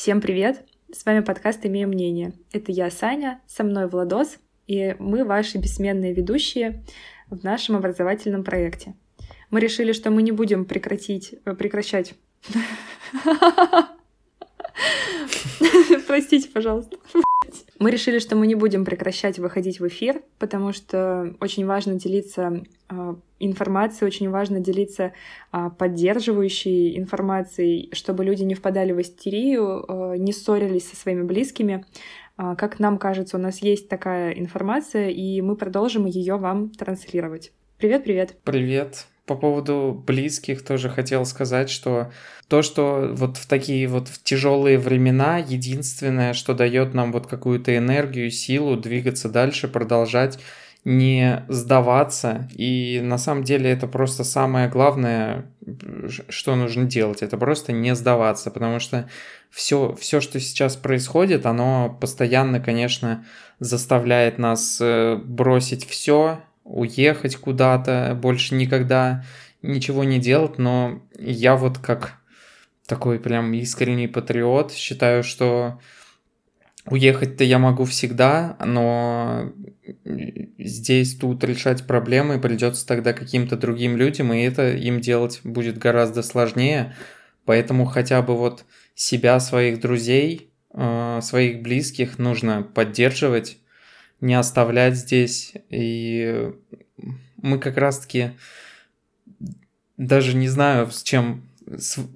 Всем привет! С вами подкаст «Имею мнение». Это я, Саня, со мной Владос, и мы ваши бессменные ведущие в нашем образовательном проекте. Мы решили, что мы не будем прекратить, э, прекращать... Простите, пожалуйста. Мы решили, что мы не будем прекращать выходить в эфир, потому что очень важно делиться э, информацией, очень важно делиться э, поддерживающей информацией, чтобы люди не впадали в истерию, э, не ссорились со своими близкими. Как нам кажется, у нас есть такая информация, и мы продолжим ее вам транслировать. Привет, привет. Привет. По поводу близких тоже хотел сказать, что то, что вот в такие вот в тяжелые времена единственное, что дает нам вот какую-то энергию, силу двигаться дальше, продолжать, не сдаваться. И на самом деле это просто самое главное, что нужно делать. Это просто не сдаваться, потому что все, все, что сейчас происходит, оно постоянно, конечно, заставляет нас э, бросить все, уехать куда-то, больше никогда ничего не делать, но я вот как такой прям искренний патриот считаю, что уехать-то я могу всегда, но здесь тут решать проблемы придется тогда каким-то другим людям, и это им делать будет гораздо сложнее, поэтому хотя бы вот себя, своих друзей, э, своих близких нужно поддерживать, не оставлять здесь. И мы как раз-таки даже не знаю, с чем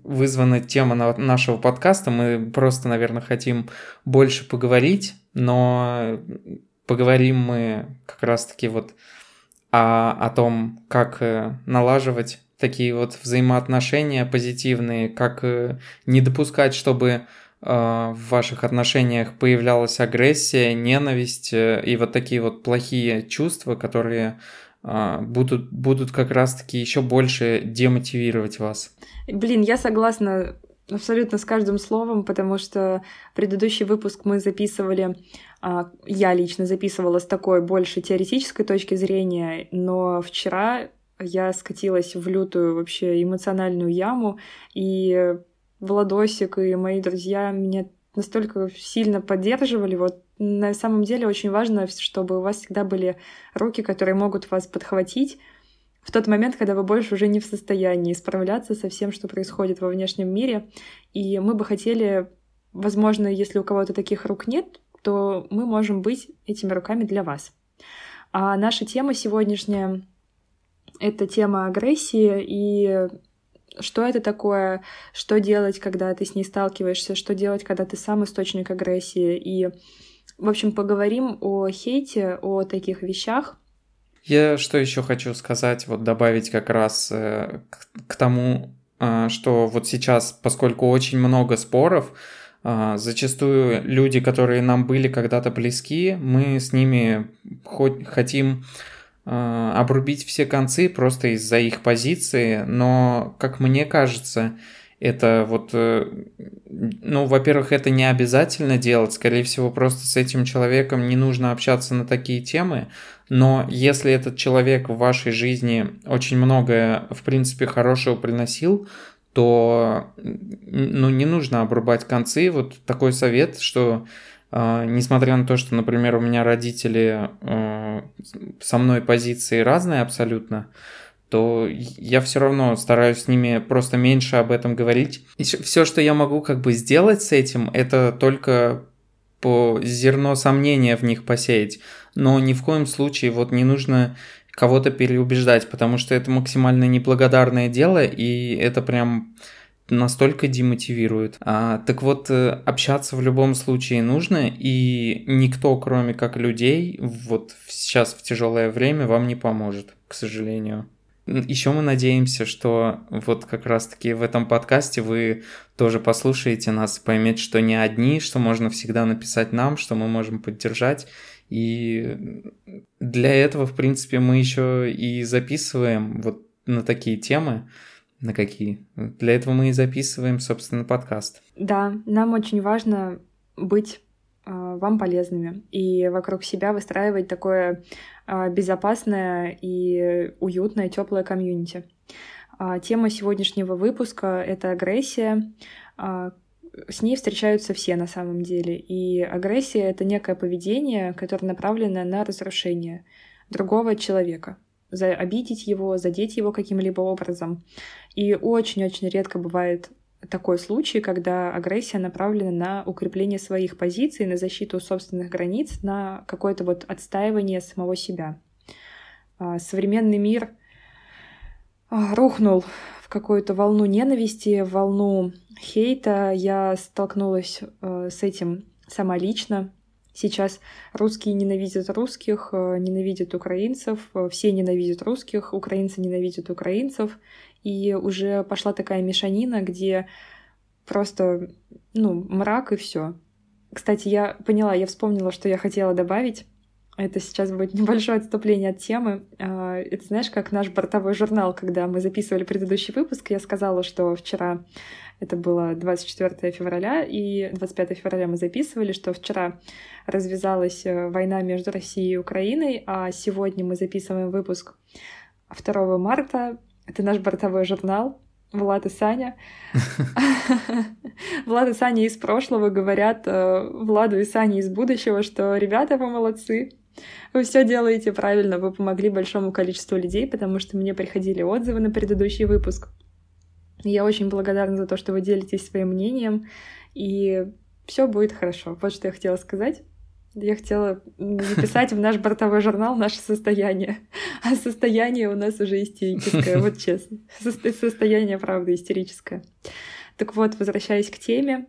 вызвана тема нашего подкаста. Мы просто, наверное, хотим больше поговорить, но поговорим мы как раз-таки вот о, о том, как э, налаживать такие вот взаимоотношения позитивные, как э, не допускать, чтобы в ваших отношениях появлялась агрессия, ненависть э, и вот такие вот плохие чувства, которые а, будут, будут как раз-таки еще больше демотивировать вас. Блин, я согласна абсолютно с каждым словом, потому что предыдущий выпуск мы записывали, а, я лично записывала с такой больше теоретической точки зрения, но вчера я скатилась в лютую вообще эмоциональную яму, и Владосик и мои друзья меня настолько сильно поддерживали. Вот на самом деле очень важно, чтобы у вас всегда были руки, которые могут вас подхватить в тот момент, когда вы больше уже не в состоянии справляться со всем, что происходит во внешнем мире. И мы бы хотели, возможно, если у кого-то таких рук нет, то мы можем быть этими руками для вас. А наша тема сегодняшняя — это тема агрессии, и что это такое, что делать, когда ты с ней сталкиваешься, что делать, когда ты сам источник агрессии. И, в общем, поговорим о хейте, о таких вещах. Я что еще хочу сказать, вот добавить как раз э, к, к тому, э, что вот сейчас, поскольку очень много споров, э, зачастую люди, которые нам были когда-то близки, мы с ними хоть хотим обрубить все концы просто из-за их позиции, но, как мне кажется, это вот, э, ну, во-первых, это не обязательно делать, скорее всего, просто с этим человеком не нужно общаться на такие темы, но если этот человек в вашей жизни очень многое, в принципе, хорошего приносил, то, ну, не нужно обрубать концы. Вот такой совет, что несмотря на то, что, например, у меня родители э, со мной позиции разные абсолютно, то я все равно стараюсь с ними просто меньше об этом говорить. И все, что я могу как бы сделать с этим, это только по зерно сомнения в них посеять. Но ни в коем случае вот не нужно кого-то переубеждать, потому что это максимально неблагодарное дело, и это прям настолько демотивирует. А, так вот, э, общаться в любом случае нужно, и никто, кроме как людей, вот сейчас в тяжелое время вам не поможет, к сожалению. Еще мы надеемся, что вот как раз-таки в этом подкасте вы тоже послушаете нас, поймете, что не одни, что можно всегда написать нам, что мы можем поддержать. И для этого, в принципе, мы еще и записываем вот на такие темы. На какие? Для этого мы и записываем, собственно, подкаст. Да, нам очень важно быть э, вам полезными и вокруг себя выстраивать такое э, безопасное и уютное, теплое комьюнити. Э, тема сегодняшнего выпуска — это агрессия. С ней встречаются все на самом деле. И агрессия — это некое поведение, которое направлено на разрушение другого человека. Обидеть его, задеть его каким-либо образом. И очень-очень редко бывает такой случай, когда агрессия направлена на укрепление своих позиций, на защиту собственных границ, на какое-то вот отстаивание самого себя. А, современный мир а, рухнул в какую-то волну ненависти, волну хейта. Я столкнулась э, с этим сама лично. Сейчас русские ненавидят русских, ненавидят украинцев, все ненавидят русских, украинцы ненавидят украинцев. И уже пошла такая мешанина, где просто, ну, мрак и все. Кстати, я поняла, я вспомнила, что я хотела добавить. Это сейчас будет небольшое отступление от темы. А, это знаешь, как наш бортовой журнал, когда мы записывали предыдущий выпуск, я сказала, что вчера, это было 24 февраля, и 25 февраля мы записывали, что вчера развязалась э, война между Россией и Украиной, а сегодня мы записываем выпуск 2 марта. Это наш бортовой журнал, Влад и Саня. Влад и Саня из прошлого говорят э, Владу и Сане из будущего, что «Ребята, вы молодцы, вы все делаете правильно, вы помогли большому количеству людей, потому что мне приходили отзывы на предыдущий выпуск. Я очень благодарна за то, что вы делитесь своим мнением, и все будет хорошо. Вот что я хотела сказать. Я хотела записать в наш бортовой журнал наше состояние. А состояние у нас уже истерическое, вот честно. Состояние, правда, истерическое. Так вот, возвращаясь к теме,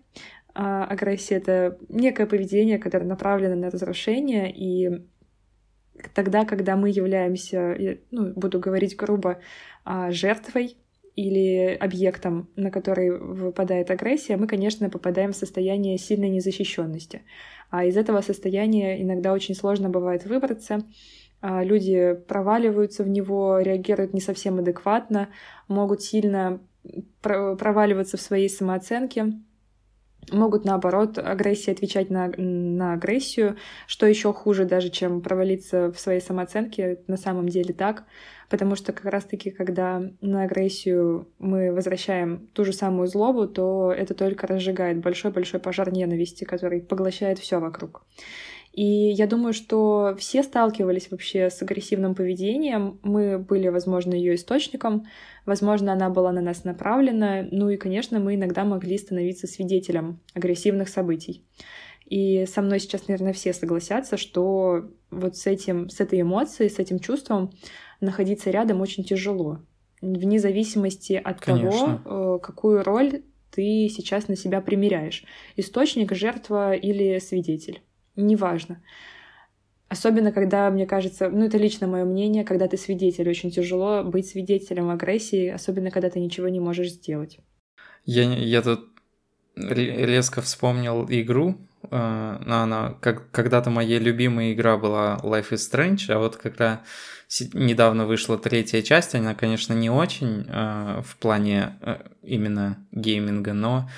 а, агрессия — это некое поведение, которое направлено на разрушение, и тогда, когда мы являемся, ну, буду говорить грубо, а, жертвой или объектом, на который выпадает агрессия, мы, конечно, попадаем в состояние сильной незащищенности. А из этого состояния иногда очень сложно бывает выбраться. А, люди проваливаются в него, реагируют не совсем адекватно, могут сильно проваливаться в своей самооценке, могут, наоборот, агрессии отвечать на, на агрессию, что еще хуже даже, чем провалиться в своей самооценке, на самом деле так, потому что как раз-таки, когда на агрессию мы возвращаем ту же самую злобу, то это только разжигает большой-большой пожар ненависти, который поглощает все вокруг. И я думаю, что все сталкивались вообще с агрессивным поведением. Мы были, возможно, ее источником, возможно, она была на нас направлена. Ну и, конечно, мы иногда могли становиться свидетелем агрессивных событий. И со мной сейчас, наверное, все согласятся, что вот с этим, с этой эмоцией, с этим чувством находиться рядом очень тяжело. Вне зависимости от Конечно. того, э, какую роль ты сейчас на себя примеряешь. Источник, жертва или свидетель неважно. Особенно, когда, мне кажется, ну это лично мое мнение, когда ты свидетель, очень тяжело быть свидетелем агрессии, особенно когда ты ничего не можешь сделать. Я, я тут резко вспомнил игру, э, но она как, когда-то моя любимая игра была Life is Strange, а вот когда недавно вышла третья часть, она, конечно, не очень э, в плане э, именно гейминга, но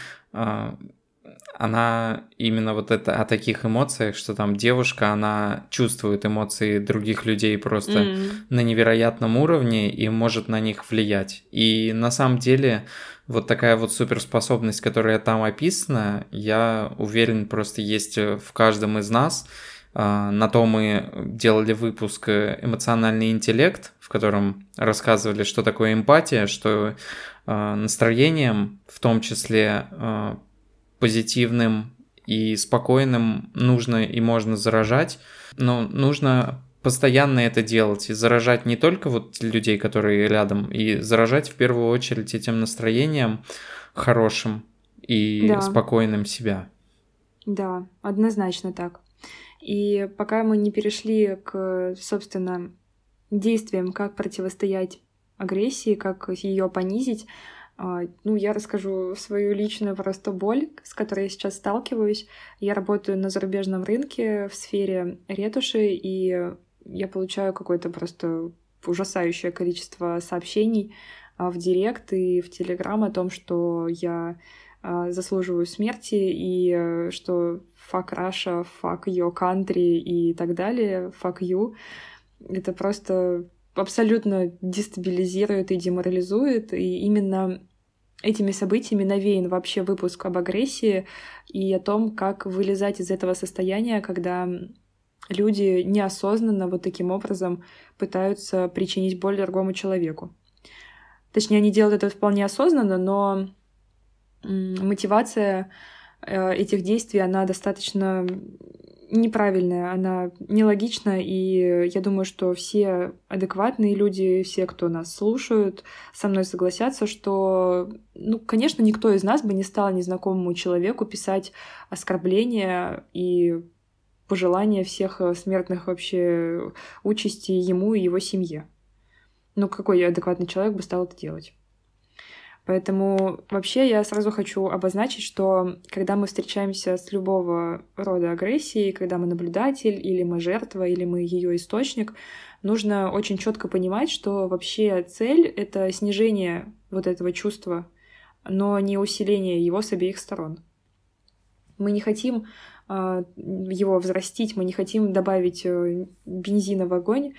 она именно вот это о таких эмоциях, что там девушка, она чувствует эмоции других людей просто mm. на невероятном уровне и может на них влиять. И на самом деле вот такая вот суперспособность, которая там описана, я уверен, просто есть в каждом из нас. А, на то мы делали выпуск «Эмоциональный интеллект», в котором рассказывали, что такое эмпатия, что а, настроением, в том числе а, позитивным и спокойным нужно и можно заражать, но нужно постоянно это делать и заражать не только вот людей, которые рядом, и заражать в первую очередь этим настроением хорошим и да. спокойным себя. Да, однозначно так. И пока мы не перешли к, собственно, действиям, как противостоять агрессии, как ее понизить, ну, я расскажу свою личную просто боль, с которой я сейчас сталкиваюсь. Я работаю на зарубежном рынке в сфере ретуши, и я получаю какое-то просто ужасающее количество сообщений а, в Директ и в Телеграм о том, что я а, заслуживаю смерти и что fuck Russia, fuck your country и так далее, fuck you. Это просто абсолютно дестабилизирует и деморализует, и именно этими событиями навеян вообще выпуск об агрессии и о том, как вылезать из этого состояния, когда люди неосознанно вот таким образом пытаются причинить боль другому человеку. Точнее, они делают это вполне осознанно, но мотивация э, этих действий, она достаточно неправильная, она нелогична, и я думаю, что все адекватные люди, все, кто нас слушают, со мной согласятся, что, ну, конечно, никто из нас бы не стал незнакомому человеку писать оскорбления и пожелания всех смертных вообще участи ему и его семье. Ну, какой адекватный человек бы стал это делать? Поэтому вообще я сразу хочу обозначить, что когда мы встречаемся с любого рода агрессией, когда мы наблюдатель, или мы жертва, или мы ее источник, нужно очень четко понимать, что вообще цель — это снижение вот этого чувства, но не усиление его с обеих сторон. Мы не хотим э, его взрастить, мы не хотим добавить э, бензина в огонь,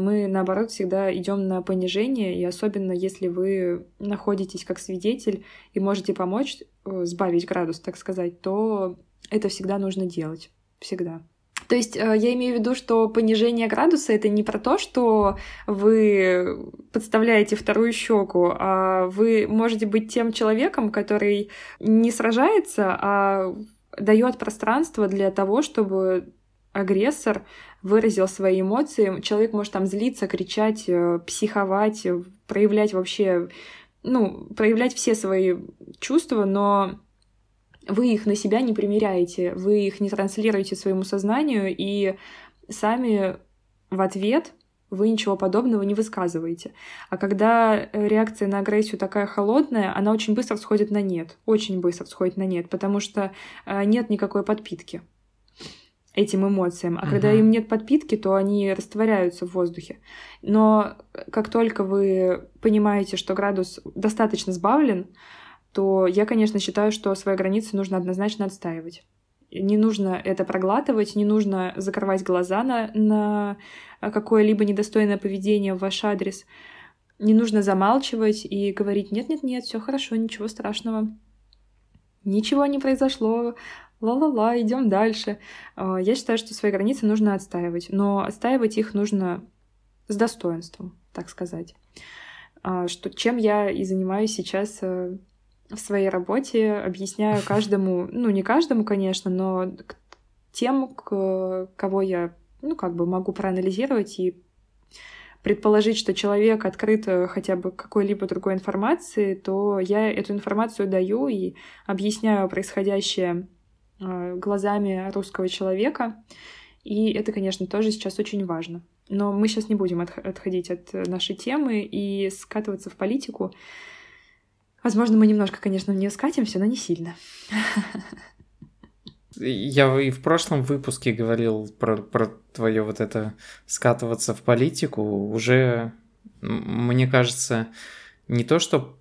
мы, наоборот, всегда идем на понижение, и особенно если вы находитесь как свидетель и можете помочь э, сбавить градус, так сказать, то это всегда нужно делать. Всегда. То есть э, я имею в виду, что понижение градуса это не про то, что вы подставляете вторую щеку, а вы можете быть тем человеком, который не сражается, а дает пространство для того, чтобы агрессор выразил свои эмоции. Человек может там злиться, кричать, э, психовать, э, проявлять вообще, ну, проявлять все свои чувства, но вы их на себя не примеряете, вы их не транслируете своему сознанию, и сами в ответ вы ничего подобного не высказываете. А когда реакция на агрессию такая холодная, она очень быстро сходит на нет. Очень быстро сходит на нет, потому что э, нет никакой подпитки этим эмоциям. А uh-huh. когда им нет подпитки, то они растворяются в воздухе. Но как только вы понимаете, что градус достаточно сбавлен, то я, конечно, считаю, что свои границы нужно однозначно отстаивать. Не нужно это проглатывать, не нужно закрывать глаза на, на какое-либо недостойное поведение в ваш адрес. Не нужно замалчивать и говорить «нет-нет-нет, все хорошо, ничего страшного». Ничего не произошло, ла-ла-ла, идем дальше. А, я считаю, что свои границы нужно отстаивать, но отстаивать их нужно с достоинством, так сказать. А, что, чем я и занимаюсь сейчас э, в своей работе, объясняю каждому, ну не каждому, конечно, но тем, кого я, ну как бы могу проанализировать и предположить, что человек открыт э, хотя бы какой-либо другой информации, то я эту информацию даю и объясняю происходящее глазами русского человека. И это, конечно, тоже сейчас очень важно. Но мы сейчас не будем отходить от нашей темы и скатываться в политику. Возможно, мы немножко, конечно, в нее скатимся, но не сильно. Я и в прошлом выпуске говорил про, про твое вот это скатываться в политику. Уже, мне кажется, не то, что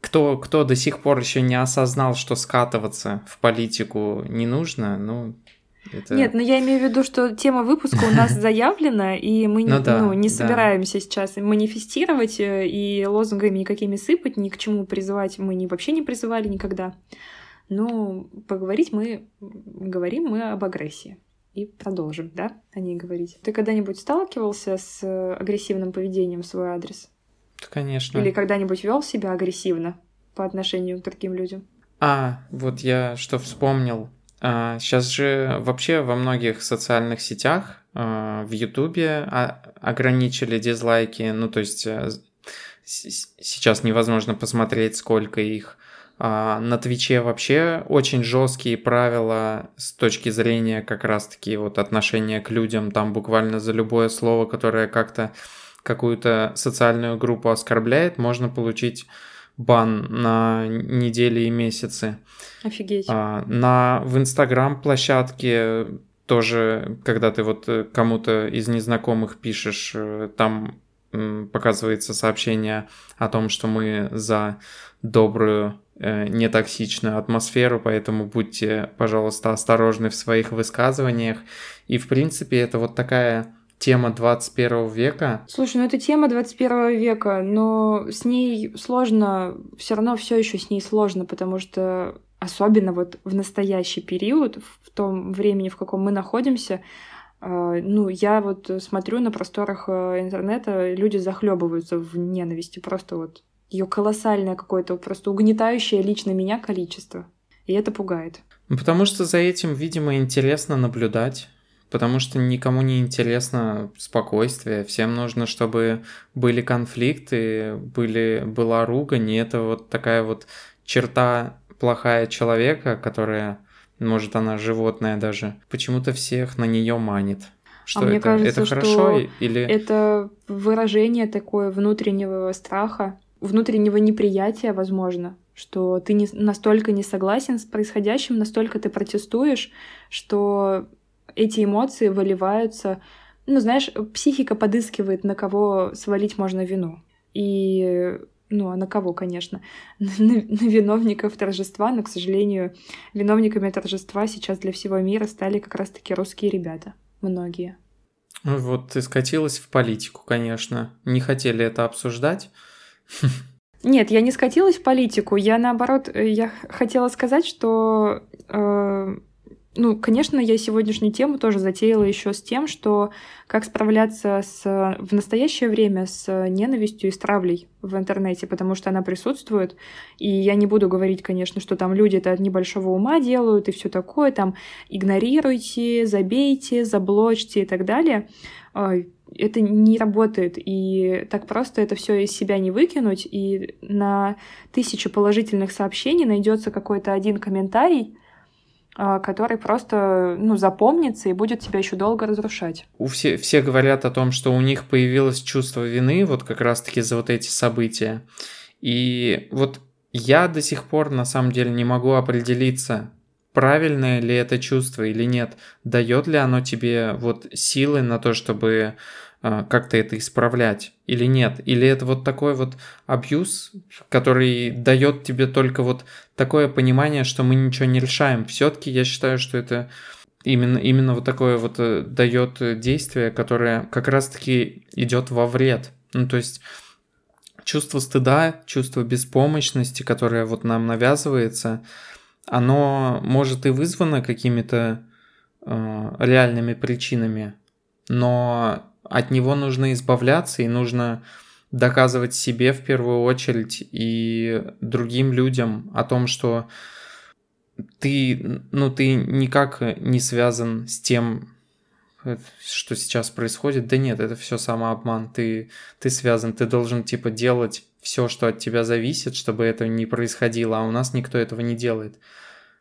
кто, кто до сих пор еще не осознал, что скатываться в политику не нужно, ну, это... Нет, но я имею в виду, что тема выпуска у нас заявлена, и мы ну, да, ну, не собираемся да. сейчас манифестировать э, и лозунгами никакими сыпать, ни к чему призывать мы не, вообще не призывали никогда. Но поговорить мы говорим мы об агрессии. И продолжим, да, о ней говорить. Ты когда-нибудь сталкивался с агрессивным поведением в свой адрес? Конечно. Или когда-нибудь вел себя агрессивно по отношению к другим людям? А, вот я что вспомнил. А, сейчас же вообще во многих социальных сетях, а, в Ютубе а, ограничили дизлайки, ну то есть а, сейчас невозможно посмотреть, сколько их. А на Твиче вообще очень жесткие правила с точки зрения как раз-таки вот отношения к людям. Там буквально за любое слово, которое как-то какую-то социальную группу оскорбляет, можно получить бан на недели и месяцы. Офигеть. А, на, в Инстаграм площадке тоже, когда ты вот э, кому-то из незнакомых пишешь, э, там показывается сообщение о том, что мы за добрую, э, нетоксичную атмосферу, поэтому будьте, пожалуйста, осторожны в своих высказываниях. И, в принципе, это вот такая тема 21 века. Слушай, ну это тема 21 века, но с ней сложно, все равно все еще с ней сложно, потому что особенно вот в настоящий период, в том времени, в каком мы находимся, э, ну, я вот смотрю на просторах э, интернета, люди захлебываются в ненависти, просто вот ее колоссальное какое-то, просто угнетающее лично меня количество. И это пугает. Ну, потому что за этим, видимо, интересно наблюдать потому что никому не интересно спокойствие, всем нужно, чтобы были конфликты, были, была ругань, и это вот такая вот черта плохая человека, которая, может, она животное даже, почему-то всех на нее манит. Что а это? Мне кажется, это хорошо что или... Это выражение такое внутреннего страха, внутреннего неприятия, возможно, что ты не, настолько не согласен с происходящим, настолько ты протестуешь, что эти эмоции выливаются, ну, знаешь, психика подыскивает, на кого свалить можно вину. И ну, а на кого, конечно? На, на виновников торжества, но, к сожалению, виновниками торжества сейчас для всего мира стали как раз-таки русские ребята. Многие. Вот ты скатилась в политику, конечно. Не хотели это обсуждать. Нет, я не скатилась в политику. Я наоборот, э, я хотела сказать, что э, ну, конечно, я сегодняшнюю тему тоже затеяла еще с тем, что как справляться с, в настоящее время с ненавистью и с травлей в интернете, потому что она присутствует. И я не буду говорить, конечно, что там люди это от небольшого ума делают и все такое, там игнорируйте, забейте, заблочьте и так далее. А, это не работает, и так просто это все из себя не выкинуть, и на тысячу положительных сообщений найдется какой-то один комментарий, который просто ну, запомнится и будет тебя еще долго разрушать. У все, все говорят о том, что у них появилось чувство вины вот как раз-таки за вот эти события. И вот я до сих пор на самом деле не могу определиться, правильное ли это чувство или нет, дает ли оно тебе вот силы на то, чтобы а, как-то это исправлять или нет? Или это вот такой вот абьюз, который дает тебе только вот такое понимание, что мы ничего не решаем. Все-таки я считаю, что это именно, именно вот такое вот э, дает действие, которое как раз-таки идет во вред. Ну, то есть чувство стыда, чувство беспомощности, которое вот нам навязывается, оно может и вызвано какими-то э, реальными причинами, но от него нужно избавляться и нужно доказывать себе в первую очередь и другим людям о том, что ты, ну, ты никак не связан с тем, что сейчас происходит. Да нет, это все самообман. Ты, ты связан, ты должен типа делать все, что от тебя зависит, чтобы это не происходило, а у нас никто этого не делает.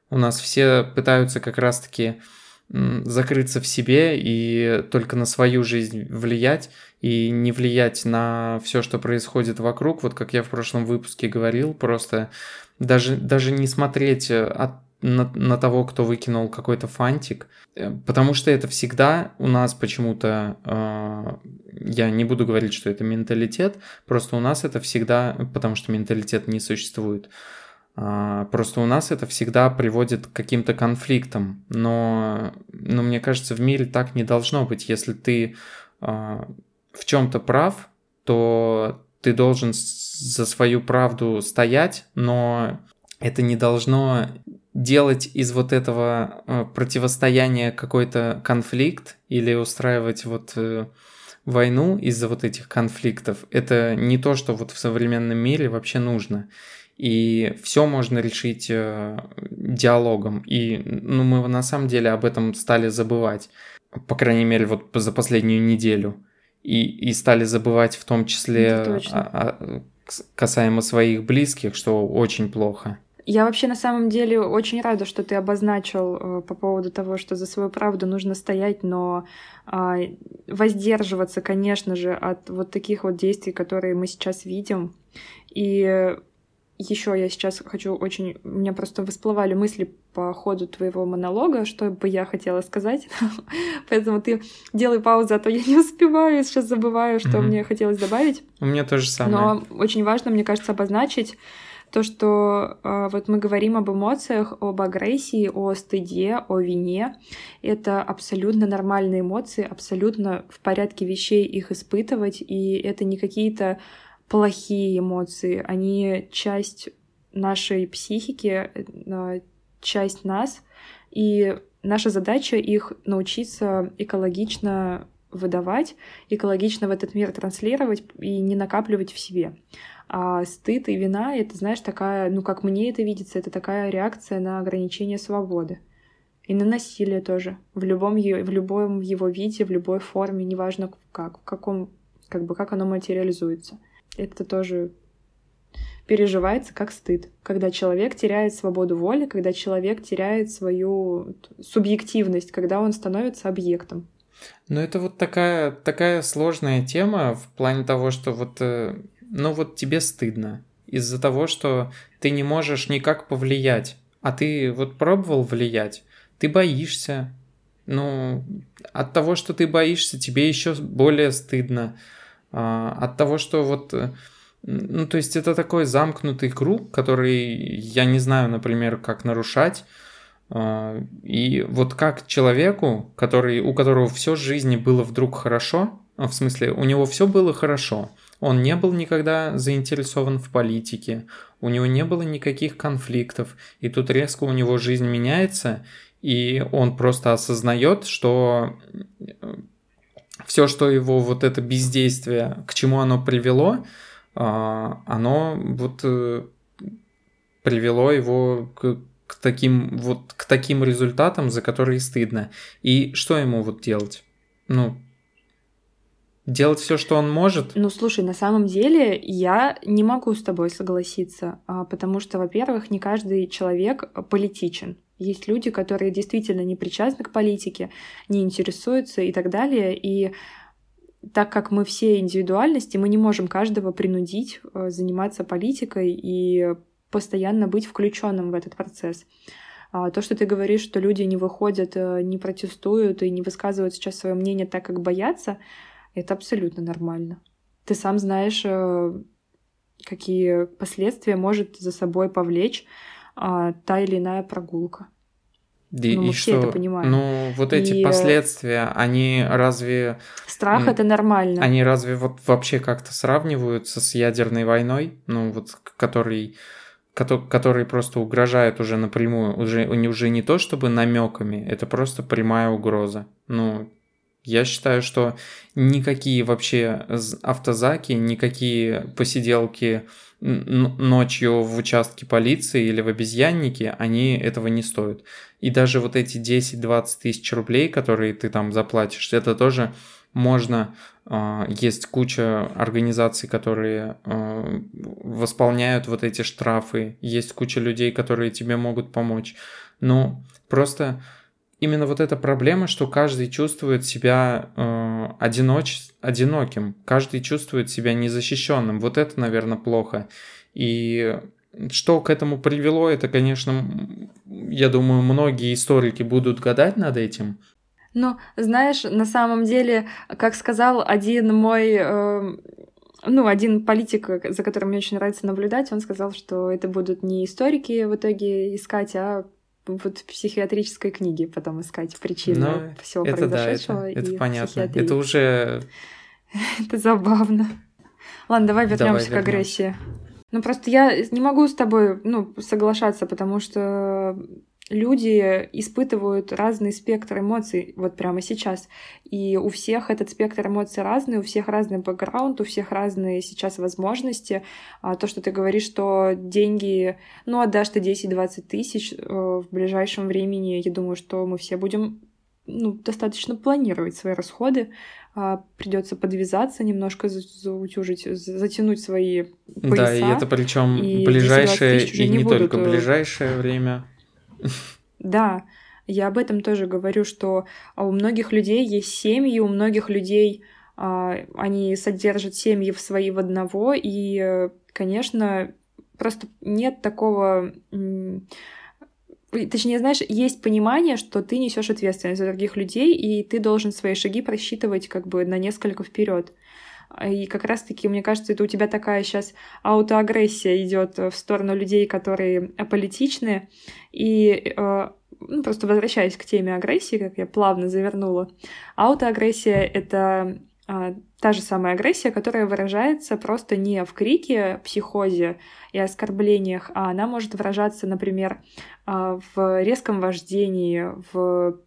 У нас все пытаются как раз-таки закрыться в себе и только на свою жизнь влиять и не влиять на все, что происходит вокруг. Вот как я в прошлом выпуске говорил, просто даже, даже не смотреть э, от, на, на того, кто выкинул какой-то фантик, э, потому что это всегда у нас почему-то, э, я не буду говорить, что это менталитет, просто у нас это всегда, потому что менталитет не существует, просто у нас это всегда приводит к каким-то конфликтам. Но, но мне кажется, в мире так не должно быть. Если ты а, в чем-то прав, то ты должен за свою правду стоять, но это не должно делать из вот этого а, противостояния какой-то конфликт или устраивать вот э, войну из-за вот этих конфликтов. Это не то, что вот в современном мире вообще нужно и все можно решить э, диалогом. И ну, мы на самом деле об этом стали забывать, по крайней мере, вот за последнюю неделю. И, и стали забывать в том числе о, о, касаемо своих близких, что очень плохо. Я вообще на самом деле очень рада, что ты обозначил э, по поводу того, что за свою правду нужно стоять, но э, воздерживаться, конечно же, от вот таких вот действий, которые мы сейчас видим. И еще я сейчас хочу очень... У меня просто всплывали мысли по ходу твоего монолога, что бы я хотела сказать. Поэтому ты делай паузу, а то я не успеваю, сейчас забываю, что мне хотелось добавить. У меня тоже самое. Но очень важно, мне кажется, обозначить то, что э, вот мы говорим об эмоциях, об агрессии, о стыде, о вине. Это абсолютно нормальные эмоции, абсолютно в порядке вещей их испытывать, и это не какие-то плохие эмоции, они часть нашей психики, э, часть нас, и наша задача их научиться экологично выдавать, экологично в этот мир транслировать и не накапливать в себе. А стыд и вина — это, знаешь, такая, ну, как мне это видится, это такая реакция на ограничение свободы. И на насилие тоже. В любом, в любом его виде, в любой форме, неважно как, в каком, как бы, как оно материализуется. Это тоже переживается как стыд, когда человек теряет свободу воли, когда человек теряет свою субъективность, когда он становится объектом. Ну, это вот такая, такая сложная тема в плане того, что вот, э, ну вот тебе стыдно из-за того, что ты не можешь никак повлиять, а ты вот пробовал влиять, ты боишься, ну, от того, что ты боишься, тебе еще более стыдно, от того, что вот э, ну, то есть это такой замкнутый круг, который я не знаю, например, как нарушать. А, и вот как человеку, который, у которого все жизни было вдруг хорошо, а, в смысле, у него все было хорошо, он не был никогда заинтересован в политике, у него не было никаких конфликтов, и тут резко у него жизнь меняется, и он просто осознает, что все, что его вот это бездействие, к чему оно привело, а, оно вот э, привело его к, к таким вот к таким результатам, за которые стыдно. И что ему вот делать? Ну, делать все, что он может. Ну, слушай, на самом деле я не могу с тобой согласиться, а, потому что, во-первых, не каждый человек политичен. Есть люди, которые действительно не причастны к политике, не интересуются и так далее. И так как мы все индивидуальности, мы не можем каждого принудить э, заниматься политикой и постоянно быть включенным в этот процесс. А то, что ты говоришь, что люди не выходят, э, не протестуют и не высказывают сейчас свое мнение так, как боятся, это абсолютно нормально. Ты сам знаешь, э, какие последствия может за собой повлечь а, та или иная прогулка. И, ну, мы и все что? это понимаем. Ну, вот эти и... последствия, они разве... Страх — это нормально. Они разве вот вообще как-то сравниваются с ядерной войной? Ну, вот, который который просто угрожает уже напрямую, уже, уже не то чтобы намеками, это просто прямая угроза. Ну, я считаю, что никакие вообще автозаки, никакие посиделки ночью в участке полиции или в обезьяннике, они этого не стоят. И даже вот эти 10-20 тысяч рублей, которые ты там заплатишь, это тоже можно, а, есть куча организаций, которые а, восполняют вот эти штрафы, есть куча людей, которые тебе могут помочь. Но просто именно вот эта проблема, что каждый чувствует себя э, одиноч, одиноким, каждый чувствует себя незащищенным. Вот это, наверное, плохо. И что к этому привело, это, конечно, я думаю, многие историки будут гадать над этим. Но, знаешь, на самом деле, как сказал один мой э, ну, один политик, за которым мне очень нравится наблюдать, он сказал, что это будут не историки в итоге искать, а вот в психиатрической книге потом искать причины Но ну, всего это произошедшего. Да, это, это понятно. Это уже... это забавно. Ладно, давай вернемся к агрессии. Ну, просто я не могу с тобой, ну, соглашаться, потому что люди испытывают разный спектр эмоций вот прямо сейчас. И у всех этот спектр эмоций разный, у всех разный бэкграунд, у всех разные сейчас возможности. А то, что ты говоришь, что деньги, ну, отдашь ты 10-20 тысяч э, в ближайшем времени, я думаю, что мы все будем ну, достаточно планировать свои расходы, а, придется подвязаться, немножко заутюжить, затянуть свои пояса. Да, и это причем ближайшее и не, не только э, ближайшее время. Да, я об этом тоже говорю, что у многих людей есть семьи, у многих людей а, они содержат семьи в свои в одного, и, конечно, просто нет такого точнее, знаешь, есть понимание, что ты несешь ответственность за других людей, и ты должен свои шаги просчитывать как бы на несколько вперед. И как раз-таки, мне кажется, это у тебя такая сейчас аутоагрессия идет в сторону людей, которые аполитичны. И э, ну, просто возвращаясь к теме агрессии, как я плавно завернула, аутоагрессия — это а, та же самая агрессия, которая выражается просто не в крике, психозе и оскорблениях, а она может выражаться, например, а, в резком вождении, в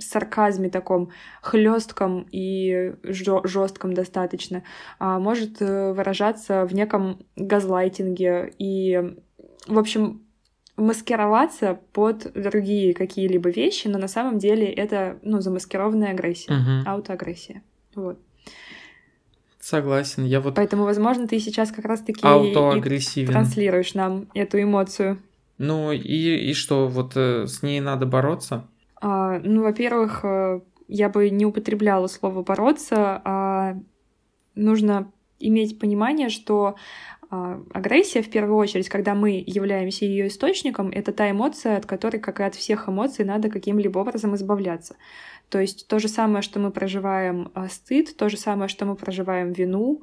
сарказме таком хлестком и жестком достаточно, а может э, выражаться в неком газлайтинге и, в общем, маскироваться под другие какие-либо вещи, но на самом деле это, ну, замаскированная агрессия, uh аутоагрессия. Вот. Согласен, я вот... Поэтому, возможно, ты сейчас как раз-таки транслируешь нам эту эмоцию. Ну и, и что, вот э, с ней надо бороться? А, ну, во-первых, э, я бы не употребляла слово бороться, а нужно иметь понимание, что а, агрессия, в первую очередь, когда мы являемся ее источником, это та эмоция, от которой, как и от всех эмоций, надо каким-либо образом избавляться. То есть то же самое, что мы проживаем а, стыд, то же самое, что мы проживаем вину,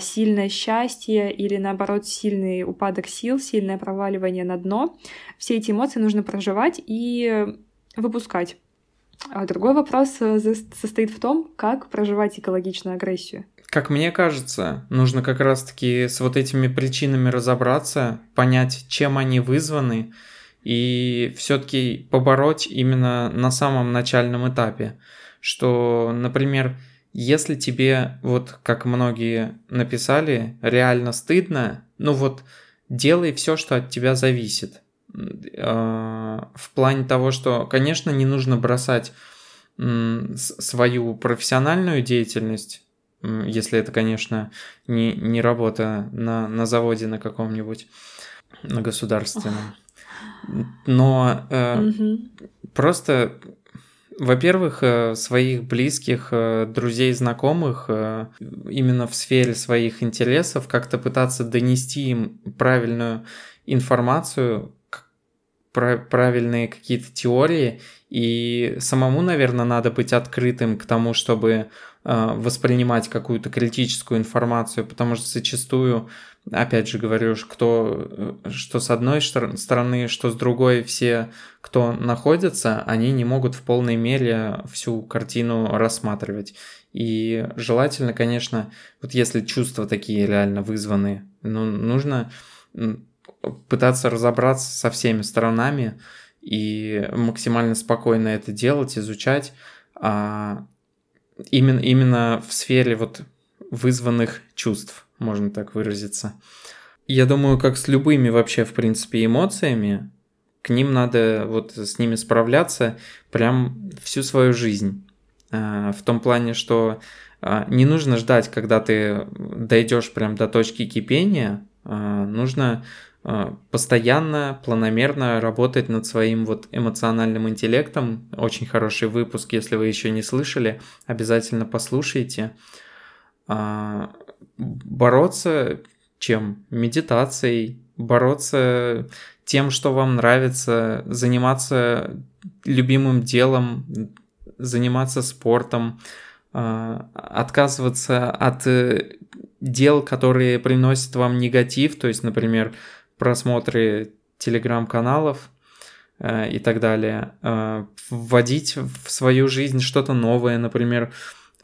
сильное счастье или наоборот сильный упадок сил, сильное проваливание на дно. Все эти эмоции нужно проживать и выпускать. А другой вопрос э, состоит в том, как проживать экологичную агрессию. Как мне кажется, нужно как раз-таки с вот этими причинами разобраться, понять, чем они вызваны, и все-таки побороть именно на самом начальном этапе. Что, например, если тебе, вот как многие написали, реально стыдно, ну вот делай все, что от тебя зависит. А, в плане того, что, конечно, не нужно бросать свою профессиональную деятельность, если это, конечно, не, не работа на, на заводе на каком-нибудь, на государственном. Но э, угу. просто, во-первых, э, своих близких, э, друзей, знакомых э, именно в сфере своих интересов как-то пытаться донести им правильную информацию, правильные какие-то теории, и самому, наверное, надо быть открытым к тому, чтобы воспринимать какую-то критическую информацию, потому что зачастую опять же говорю, кто, что с одной стороны, что с другой, все, кто находится, они не могут в полной мере всю картину рассматривать. И желательно, конечно, вот если чувства такие реально вызваны, ну, нужно пытаться разобраться со всеми сторонами и максимально спокойно это делать, изучать, а именно, именно в сфере вот вызванных чувств можно так выразиться. Я думаю, как с любыми вообще, в принципе, эмоциями, к ним надо вот с ними справляться прям всю свою жизнь. А, в том плане, что а, не нужно ждать, когда ты дойдешь прям до точки кипения, а, нужно постоянно, планомерно работать над своим вот эмоциональным интеллектом. Очень хороший выпуск, если вы еще не слышали, обязательно послушайте бороться чем? Медитацией, бороться тем, что вам нравится, заниматься любимым делом, заниматься спортом, а, отказываться от э, дел, которые приносят вам негатив, то есть, например, просмотры телеграм-каналов э, и так далее, а, вводить в свою жизнь что-то новое, например,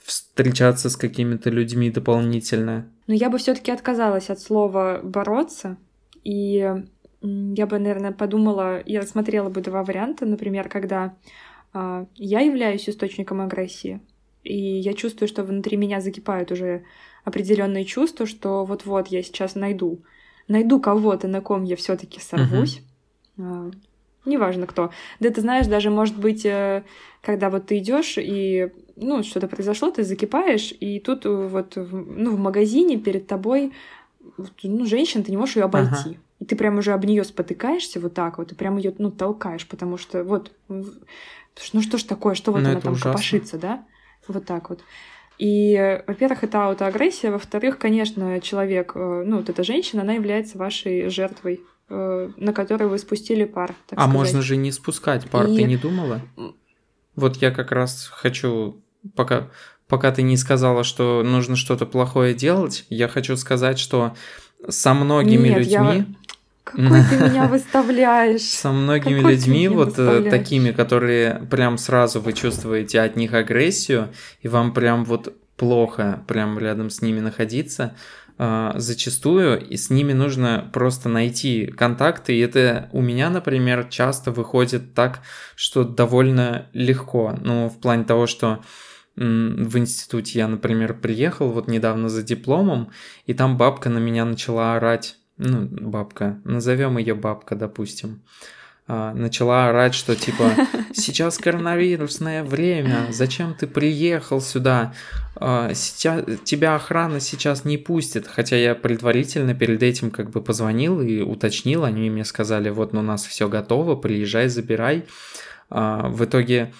встречаться с какими-то людьми дополнительно. Но я бы все-таки отказалась от слова бороться. И я бы, наверное, подумала, я рассмотрела бы два варианта. Например, когда э, я являюсь источником агрессии, и я чувствую, что внутри меня закипают уже определенные чувства, что вот-вот я сейчас найду, найду кого-то, на ком я все-таки сорвусь. Uh-huh. Неважно кто. Да ты знаешь, даже может быть, э, когда вот ты идешь и ну, что-то произошло, ты закипаешь, и тут э, вот ну, в магазине перед тобой ну, женщина, ты не можешь ее обойти. Ага. И ты прям уже об нее спотыкаешься вот так вот, и прям ее ну, толкаешь, потому что вот, ну что ж такое, что вот ну, она там ужасно. копошится, да? Вот так вот. И, во-первых, это аутоагрессия, во-вторых, конечно, человек, э, ну, вот эта женщина, она является вашей жертвой, э, на которую вы спустили пар. А сказать. можно же не спускать пар, и... ты не думала? Вот я как раз хочу пока пока ты не сказала, что нужно что-то плохое делать, я хочу сказать, что со многими Нет, людьми... Я... Какой ты меня выставляешь? Со многими Какой людьми, вот э, такими, которые прям сразу вы чувствуете от них агрессию, и вам прям вот плохо прям рядом с ними находиться, э, зачастую и с ними нужно просто найти контакты, и это у меня, например, часто выходит так, что довольно легко, ну, в плане того, что в институте я, например, приехал вот недавно за дипломом, и там бабка на меня начала орать ну, бабка, назовем ее бабка, допустим, а, начала орать, что типа сейчас коронавирусное время, зачем ты приехал сюда, а, сейчас, тебя охрана сейчас не пустит, хотя я предварительно перед этим как бы позвонил и уточнил, они мне сказали, вот ну, у нас все готово, приезжай, забирай. А, в итоге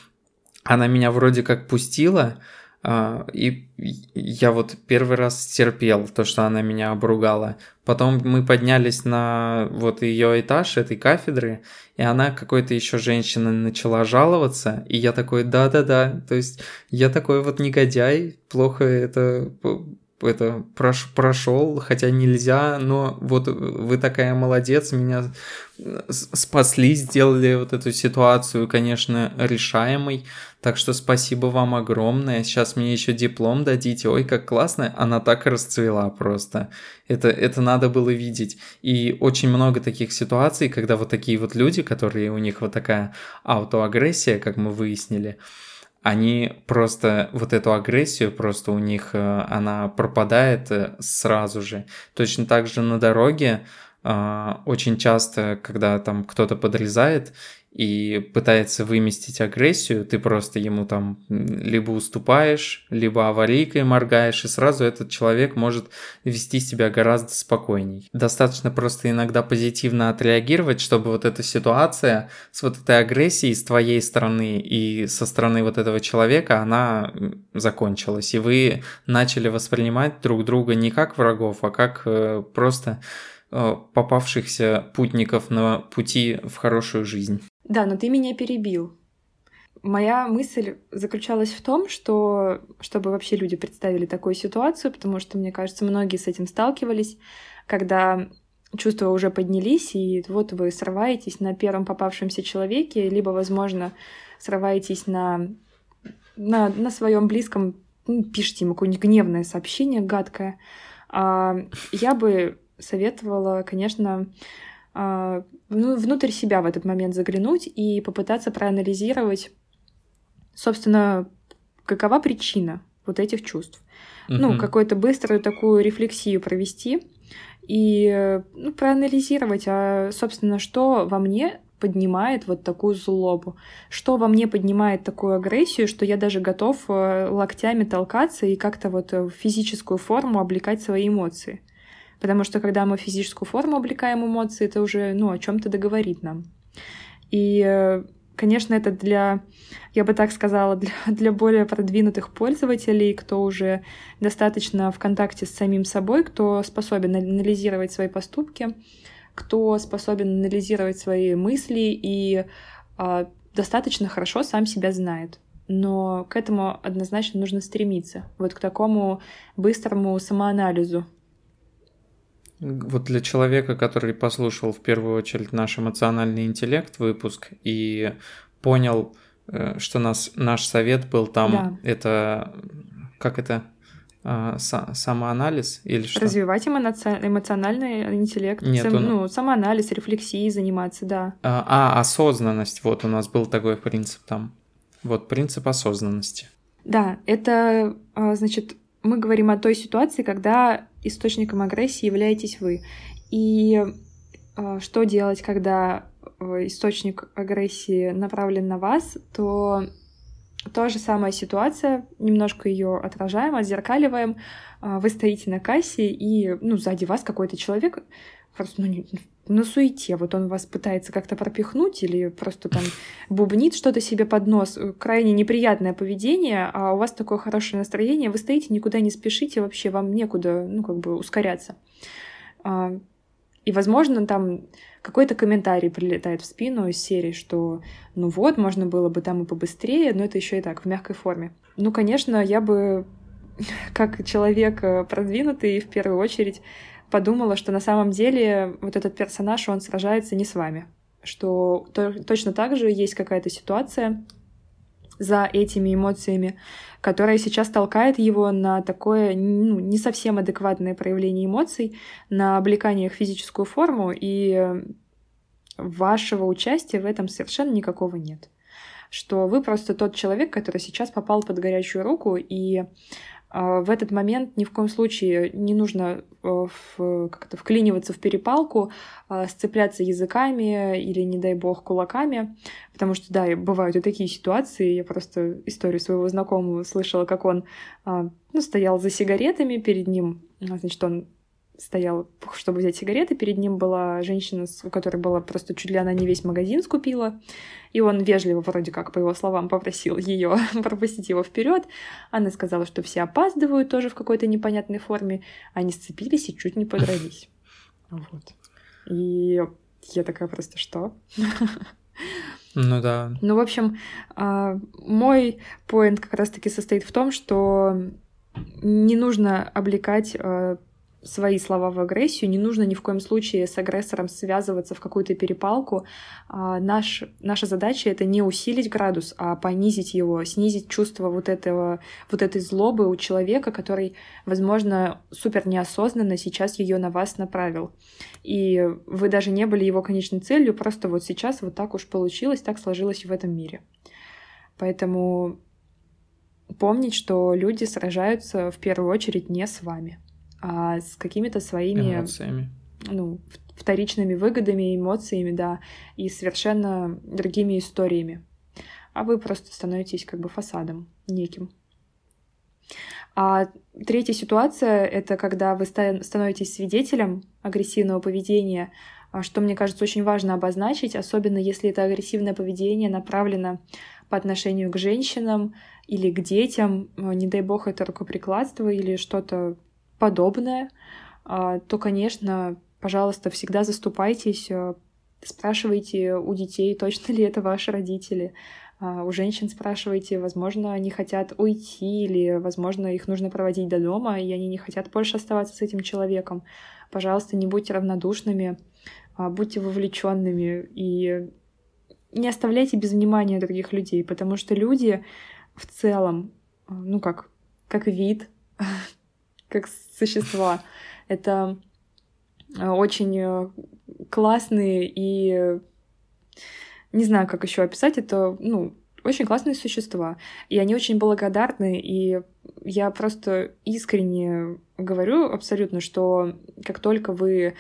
она меня вроде как пустила, и я вот первый раз терпел то, что она меня обругала. Потом мы поднялись на вот ее этаж этой кафедры, и она какой-то еще женщина начала жаловаться, и я такой, да-да-да, то есть я такой вот негодяй, плохо это это прош, прошел, хотя нельзя, но вот вы такая молодец, меня спасли, сделали вот эту ситуацию, конечно, решаемой. Так что спасибо вам огромное. Сейчас мне еще диплом дадите. Ой, как классно. Она так расцвела просто. Это, это надо было видеть. И очень много таких ситуаций, когда вот такие вот люди, которые у них вот такая аутоагрессия, как мы выяснили, они просто вот эту агрессию просто у них э, она пропадает э, сразу же. Точно так же на дороге а, очень часто, когда там кто-то подрезает, и пытается выместить агрессию, ты просто ему там либо уступаешь, либо аварийкой моргаешь, и сразу этот человек может вести себя гораздо спокойней. Достаточно просто иногда позитивно отреагировать, чтобы вот эта ситуация с вот этой агрессией с твоей стороны и со стороны вот этого человека, она закончилась, и вы начали воспринимать друг друга не как врагов, а как э, просто э, попавшихся путников на пути в хорошую жизнь. Да, но ты меня перебил. Моя мысль заключалась в том, что чтобы вообще люди представили такую ситуацию, потому что, мне кажется, многие с этим сталкивались, когда чувства уже поднялись, и вот вы срываетесь на первом попавшемся человеке, либо, возможно, срываетесь на, на, на своем близком, ну, пишите ему какое-нибудь гневное сообщение, гадкое. А, я бы советовала, конечно, а, внутрь себя в этот момент заглянуть и попытаться проанализировать, собственно, какова причина вот этих чувств. Uh-huh. Ну, какую-то быструю такую рефлексию провести и ну, проанализировать, а, собственно, что во мне поднимает вот такую злобу, что во мне поднимает такую агрессию, что я даже готов э, локтями толкаться и как-то вот в физическую форму облекать свои эмоции. Потому что когда мы физическую форму облекаем эмоции, это уже, ну, о чем-то договорит нам. И, э, конечно, это для, я бы так сказала, для, для более продвинутых пользователей, кто уже достаточно в контакте с самим собой, кто способен анализировать свои поступки, кто способен анализировать свои мысли и э, достаточно хорошо сам себя знает. Но к этому однозначно нужно стремиться, вот к такому быстрому самоанализу вот для человека, который послушал в первую очередь наш эмоциональный интеллект выпуск и понял, э, что нас, наш совет был там, да. это как это а, самоанализ или что? Развивать эмоциональный интеллект, Нет, сам, он... ну, самоанализ, рефлексией заниматься, да. А, а, осознанность, вот у нас был такой принцип там. Вот принцип осознанности. Да, это, а, значит, мы говорим о той ситуации, когда источником агрессии являетесь вы. И э, что делать, когда э, источник агрессии направлен на вас, то та же самая ситуация, немножко ее отражаем, отзеркаливаем. Э, вы стоите на кассе, и ну, сзади вас какой-то человек просто ну, на суете. Вот он вас пытается как-то пропихнуть или просто там бубнит что-то себе под нос. Крайне неприятное поведение, а у вас такое хорошее настроение, вы стоите, никуда не спешите, вообще вам некуда, ну, как бы ускоряться. А, и, возможно, там какой-то комментарий прилетает в спину из серии, что ну вот, можно было бы там и побыстрее, но это еще и так, в мягкой форме. Ну, конечно, я бы как человек э, продвинутый в первую очередь подумала, что на самом деле вот этот персонаж, он сражается не с вами, что то, точно так же есть какая-то ситуация за этими эмоциями, которая сейчас толкает его на такое ну, не совсем адекватное проявление эмоций, на облекание их в физическую форму, и вашего участия в этом совершенно никакого нет. Что вы просто тот человек, который сейчас попал под горячую руку, и в этот момент ни в коем случае не нужно э, как-то вклиниваться в перепалку, а, сцепляться языками или, не дай бог, кулаками, потому что, да, бывают и такие ситуации. Я просто историю своего знакомого слышала, как он а, ну, стоял за сигаретами перед ним, значит, он стоял, чтобы взять сигареты. Перед ним была женщина, у которой была просто чуть ли она не весь магазин скупила. И он вежливо, вроде как, по его словам, попросил ее пропустить его вперед. Она сказала, что все опаздывают тоже в какой-то непонятной форме. Они сцепились и чуть не подрались. Вот. И я такая просто, что? Ну да. Ну, в общем, а, мой поинт как раз-таки состоит в том, что не нужно облекать а, свои слова в агрессию, не нужно ни в коем случае с агрессором связываться в какую-то перепалку. А, наш, наша задача — это не усилить градус, а понизить его, снизить чувство вот, этого, вот этой злобы у человека, который, возможно, супер неосознанно сейчас ее на вас направил. И вы даже не были его конечной целью, просто вот сейчас вот так уж получилось, так сложилось в этом мире. Поэтому помнить, что люди сражаются в первую очередь не с вами а с какими-то своими эмоциями. Ну, вторичными выгодами, эмоциями, да, и совершенно другими историями. А вы просто становитесь как бы фасадом неким. А третья ситуация — это когда вы становитесь свидетелем агрессивного поведения, а, что, мне кажется, очень важно обозначить, особенно если это агрессивное поведение направлено по отношению к женщинам или к детям, а, не дай бог это рукоприкладство или что-то подобное, а, то, конечно, пожалуйста, всегда заступайтесь, э, спрашивайте у детей, точно ли это ваши родители. А, у женщин спрашивайте, возможно, они хотят уйти, или, возможно, их нужно проводить до дома, и они не хотят больше оставаться с этим человеком. Пожалуйста, не будьте равнодушными, а, будьте вовлеченными и не оставляйте без внимания других людей, потому что люди в целом, ну как, как вид, как существа. Это э, очень э, классные и не знаю, как еще описать это, ну, очень классные существа. И они очень благодарны, и я просто искренне говорю абсолютно, что как только вы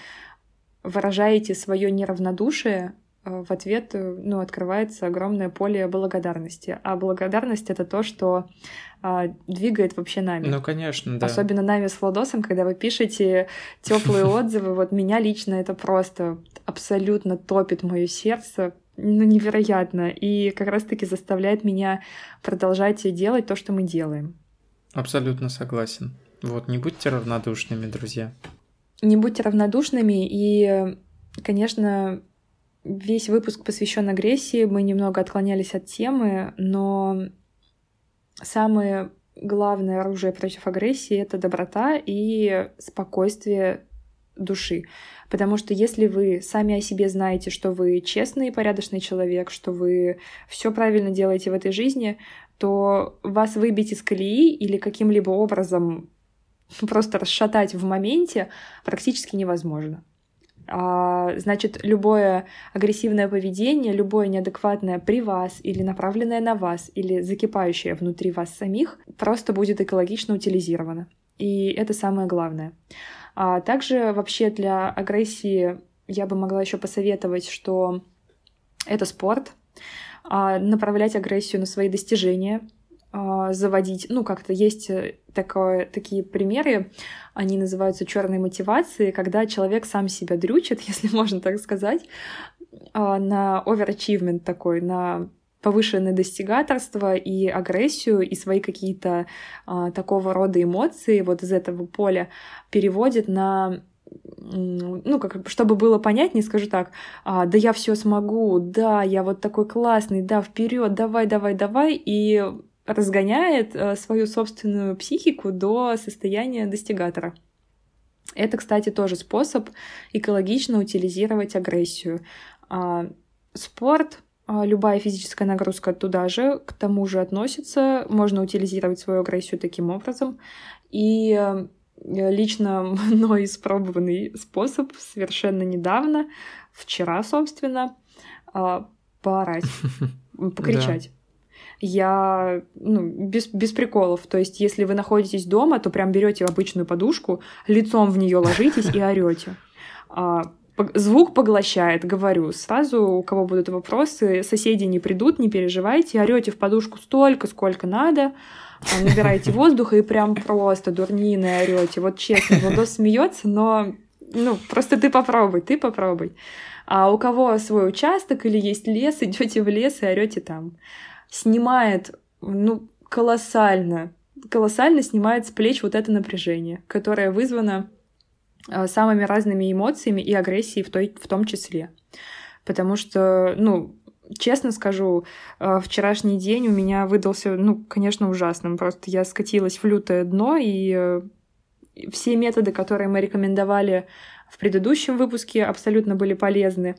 выражаете свое неравнодушие, в ответ э, ну, открывается огромное поле благодарности. А благодарность это то, что а, двигает вообще нами. Ну, конечно, да. Особенно нами с Владосом, когда вы пишете теплые отзывы. Вот меня лично это просто абсолютно топит мое сердце. Ну, невероятно. И как раз-таки заставляет меня продолжать делать то, что мы делаем. Абсолютно согласен. Вот, не будьте равнодушными, друзья. Не будьте равнодушными, и, конечно, Весь выпуск посвящен агрессии, мы немного отклонялись от темы, но самое главное оружие против агрессии — это доброта и спокойствие души. Потому что если вы сами о себе знаете, что вы честный и порядочный человек, что вы все правильно делаете в этой жизни, то вас выбить из колеи или каким-либо образом просто расшатать в моменте практически невозможно. А, значит, любое агрессивное поведение, любое неадекватное при вас или направленное на вас, или закипающее внутри вас самих, просто будет экологично утилизировано. И это самое главное. А также вообще для агрессии я бы могла еще посоветовать, что это спорт, а направлять агрессию на свои достижения, заводить, ну, как-то есть э, такое, такие примеры, они называются черной мотивацией, когда человек сам себя дрючит, если можно так сказать, а, на overachievement такой, на повышенное достигаторство и агрессию, и свои какие-то а, такого рода эмоции вот из этого поля переводит на ну, как, чтобы было понятнее, скажу так, а, да я все смогу, да, я вот такой классный, да, вперед, давай, давай, давай, и разгоняет э, свою собственную психику до состояния достигатора. Это, кстати, тоже способ экологично утилизировать агрессию. А, спорт, а, любая физическая нагрузка туда же, к тому же относится. Можно утилизировать свою агрессию таким образом. И э, лично мной испробованный способ совершенно недавно, вчера, собственно, а, поорать, покричать. Я, ну, без, без приколов. То есть, если вы находитесь дома, то прям берете обычную подушку, лицом в нее ложитесь и орете. А, звук поглощает, говорю. Сразу, у кого будут вопросы, соседи не придут, не переживайте, орете в подушку столько, сколько надо, а, набираете воздуха и прям просто дурнины орете. Вот честно, Владос смеется, но ну, просто ты попробуй, ты попробуй. А у кого свой участок или есть лес, идете в лес и орете там снимает, ну, колоссально, колоссально снимает с плеч вот это напряжение, которое вызвано а, самыми разными эмоциями и агрессией в, той, в том числе. Потому что, ну, честно скажу, а, вчерашний день у меня выдался, ну, конечно, ужасным. Просто я скатилась в лютое дно, и э, все методы, которые мы рекомендовали в предыдущем выпуске абсолютно были полезны.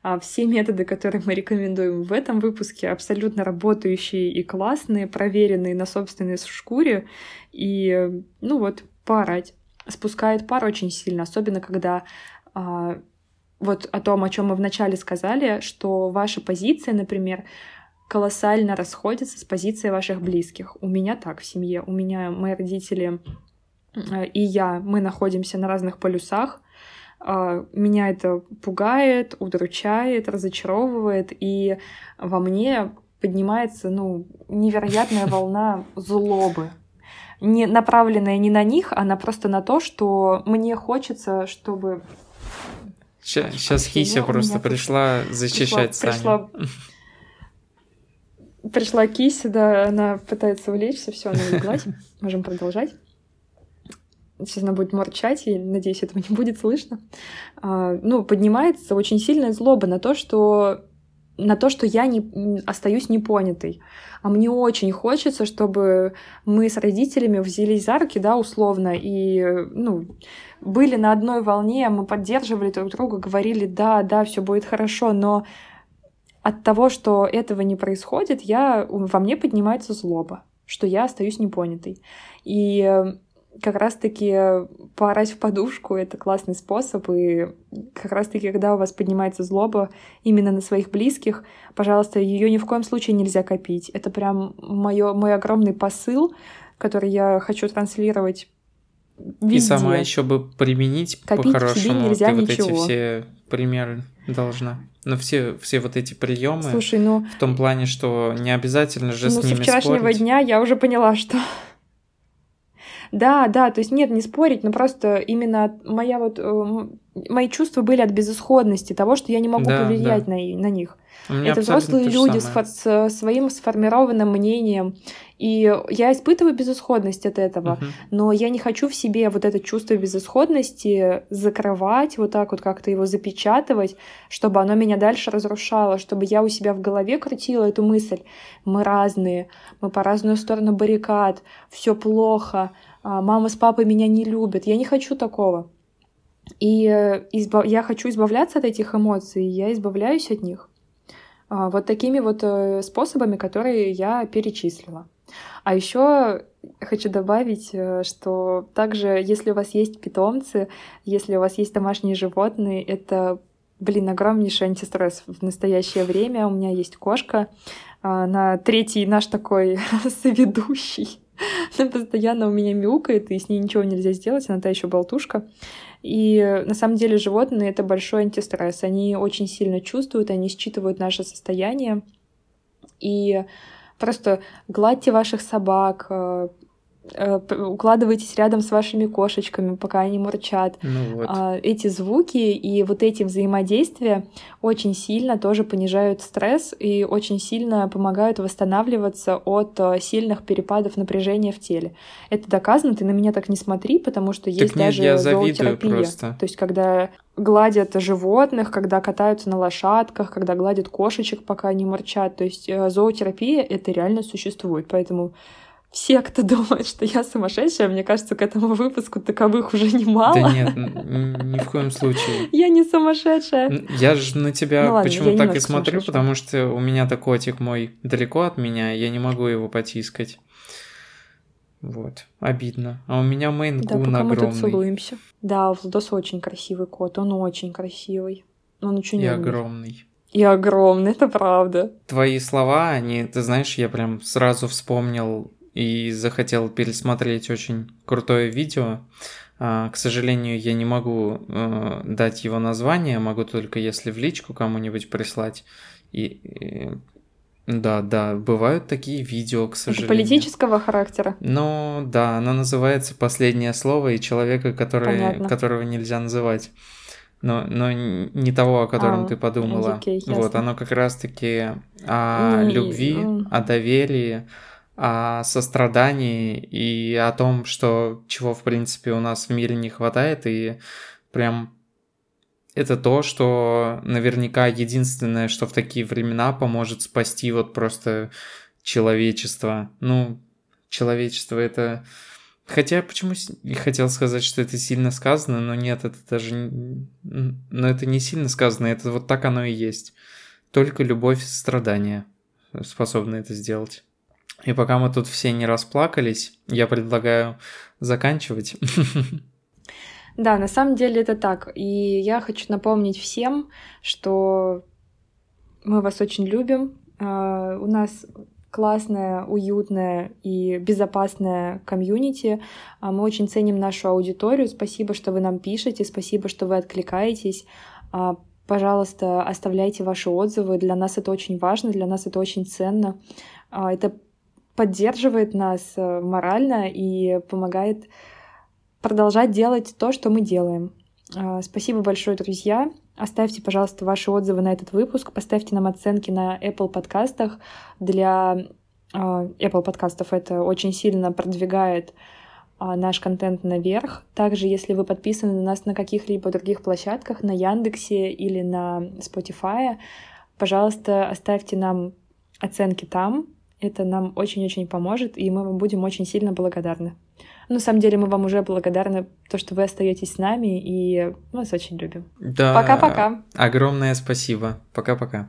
А все методы, которые мы рекомендуем в этом выпуске, абсолютно работающие и классные, проверенные на собственной шкуре. И, ну вот, поорать. Спускает пар очень сильно, особенно когда а, вот о том, о чем мы вначале сказали, что ваша позиция, например, колоссально расходится с позицией ваших близких. У меня так в семье. У меня мои родители э, и я, мы находимся на разных полюсах. А, меня это пугает, удручает, разочаровывает, и во мне поднимается ну, невероятная волна злобы. Не направленная не на них, а на просто на то, что мне хочется, чтобы... Сейчас, сейчас Кися просто пришла защищать пришла, Саню. Пришла, пришла Кися, да, она пытается улечься, все, она улеглась. Можем продолжать сейчас она будет морчать, и, надеюсь, этого не будет слышно, а, ну, поднимается очень сильная злоба на то, что на то, что я не остаюсь непонятой. А мне очень хочется, чтобы мы с родителями взялись за руки, да, условно, и, ну, были на одной волне, мы поддерживали друг друга, говорили, да, да, все будет хорошо, но от того, что этого не происходит, я, во мне поднимается злоба, что я остаюсь непонятой. И как раз-таки поорать в подушку — это классный способ, и как раз-таки, когда у вас поднимается злоба именно на своих близких, пожалуйста, ее ни в коем случае нельзя копить. Это прям моё, мой огромный посыл, который я хочу транслировать везде. И сама еще бы применить по-хорошему. нельзя Ты ничего. вот эти все примеры должна. Но все, все вот эти приемы Слушай, ну... в том плане, что не обязательно же ну, с ними с вчерашнего спорить. дня я уже поняла, что да, да, то есть нет, не спорить, но просто именно моя вот э, мои чувства были от безысходности, того, что я не могу да, повлиять да. На, на них. Это взрослые люди с, с своим сформированным мнением. И я испытываю безысходность от этого, uh-huh. но я не хочу в себе вот это чувство безысходности закрывать, вот так вот как-то его запечатывать, чтобы оно меня дальше разрушало, чтобы я у себя в голове крутила эту мысль. Мы разные, мы по разную сторону баррикад, все плохо, мама с папой меня не любят. Я не хочу такого. И э, избав... я хочу избавляться от этих эмоций, я избавляюсь от них. А, вот такими вот э, способами, которые я перечислила. А еще хочу добавить, э, что также, если у вас есть питомцы, если у вас есть домашние животные, это, блин, огромнейший антистресс в настоящее время. У меня есть кошка, на третий наш такой соведущий. Она постоянно у меня мяукает, и с ней ничего нельзя сделать, она та еще болтушка. И на самом деле животные — это большой антистресс. Они очень сильно чувствуют, они считывают наше состояние. И просто гладьте ваших собак, э, укладываетесь рядом с вашими кошечками, пока они мурчат. Ну вот. А, эти звуки и вот эти взаимодействия очень сильно тоже понижают стресс и очень сильно помогают восстанавливаться от э, сильных перепадов напряжения в теле. Это доказано, ты на меня так не смотри, потому что есть нет, даже я зоотерапия. Просто. То есть когда гладят животных, когда катаются на лошадках, когда гладят кошечек, пока они мурчат. То есть э, зоотерапия это реально существует. Поэтому все, кто думает, что я сумасшедшая, мне кажется, к этому выпуску таковых уже немало. Да нет, ни в коем случае. Я не сумасшедшая. Я же на тебя ну, ладно, почему так и смотрю, потому что у меня-то котик мой далеко от меня, я не могу его потискать. Вот, обидно. А у меня мейн да, пока огромный. мы тут целуемся. Да, у Владоса очень красивый кот, он очень красивый. Он очень И огромный. И огромный, это правда. Твои слова, они, ты знаешь, я прям сразу вспомнил и захотел пересмотреть очень крутое видео. А, к сожалению, я не могу э, дать его название, могу только если в личку кому-нибудь прислать. И, и да, да, бывают такие видео, к сожалению. Это политического характера? Ну, да, оно называется «Последнее слово» и человека, который, которого нельзя называть. Но, но не того, о котором а, ты подумала. Okay, вот, оно как раз-таки о ну, любви, ну... о доверии, о сострадании и о том, что чего, в принципе, у нас в мире не хватает, и прям это то, что наверняка единственное, что в такие времена поможет спасти вот просто человечество. Ну, человечество это... Хотя почему и хотел сказать, что это сильно сказано, но нет, это даже... Но это не сильно сказано, это вот так оно и есть. Только любовь и страдания способны это сделать. И пока мы тут все не расплакались, я предлагаю заканчивать. Да, на самом деле это так. И я хочу напомнить всем, что мы вас очень любим. А, у нас классная, уютная и безопасная комьюнити. А, мы очень ценим нашу аудиторию. Спасибо, что вы нам пишете, спасибо, что вы откликаетесь. А, пожалуйста, оставляйте ваши отзывы. Для нас это очень важно, для нас это очень ценно. Это поддерживает нас э, морально и помогает продолжать делать то, что мы делаем. А, спасибо большое, друзья. Оставьте, пожалуйста, ваши отзывы на этот выпуск, поставьте нам оценки на Apple подкастах. Для а, Apple подкастов это очень сильно продвигает наш контент наверх. Также, если вы подписаны на нас на каких-либо других площадках, на Яндексе или на Spotify, пожалуйста, оставьте нам оценки там. Это нам очень-очень поможет, и мы вам будем очень сильно благодарны. На самом деле мы вам уже благодарны, то, что вы остаетесь с нами, и мы вас очень любим. Да. Пока-пока. Огромное спасибо. Пока-пока.